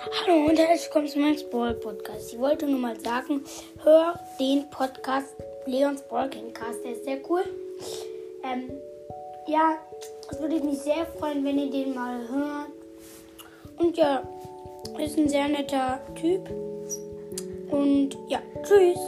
Hallo und herzlich willkommen zu meinem Brawl Podcast. Ich wollte nur mal sagen, hör den Podcast Leons Ballcast, der ist sehr cool. Ähm, ja, es würde mich sehr freuen, wenn ihr den mal hört. Und ja, ist ein sehr netter Typ. Und ja, tschüss.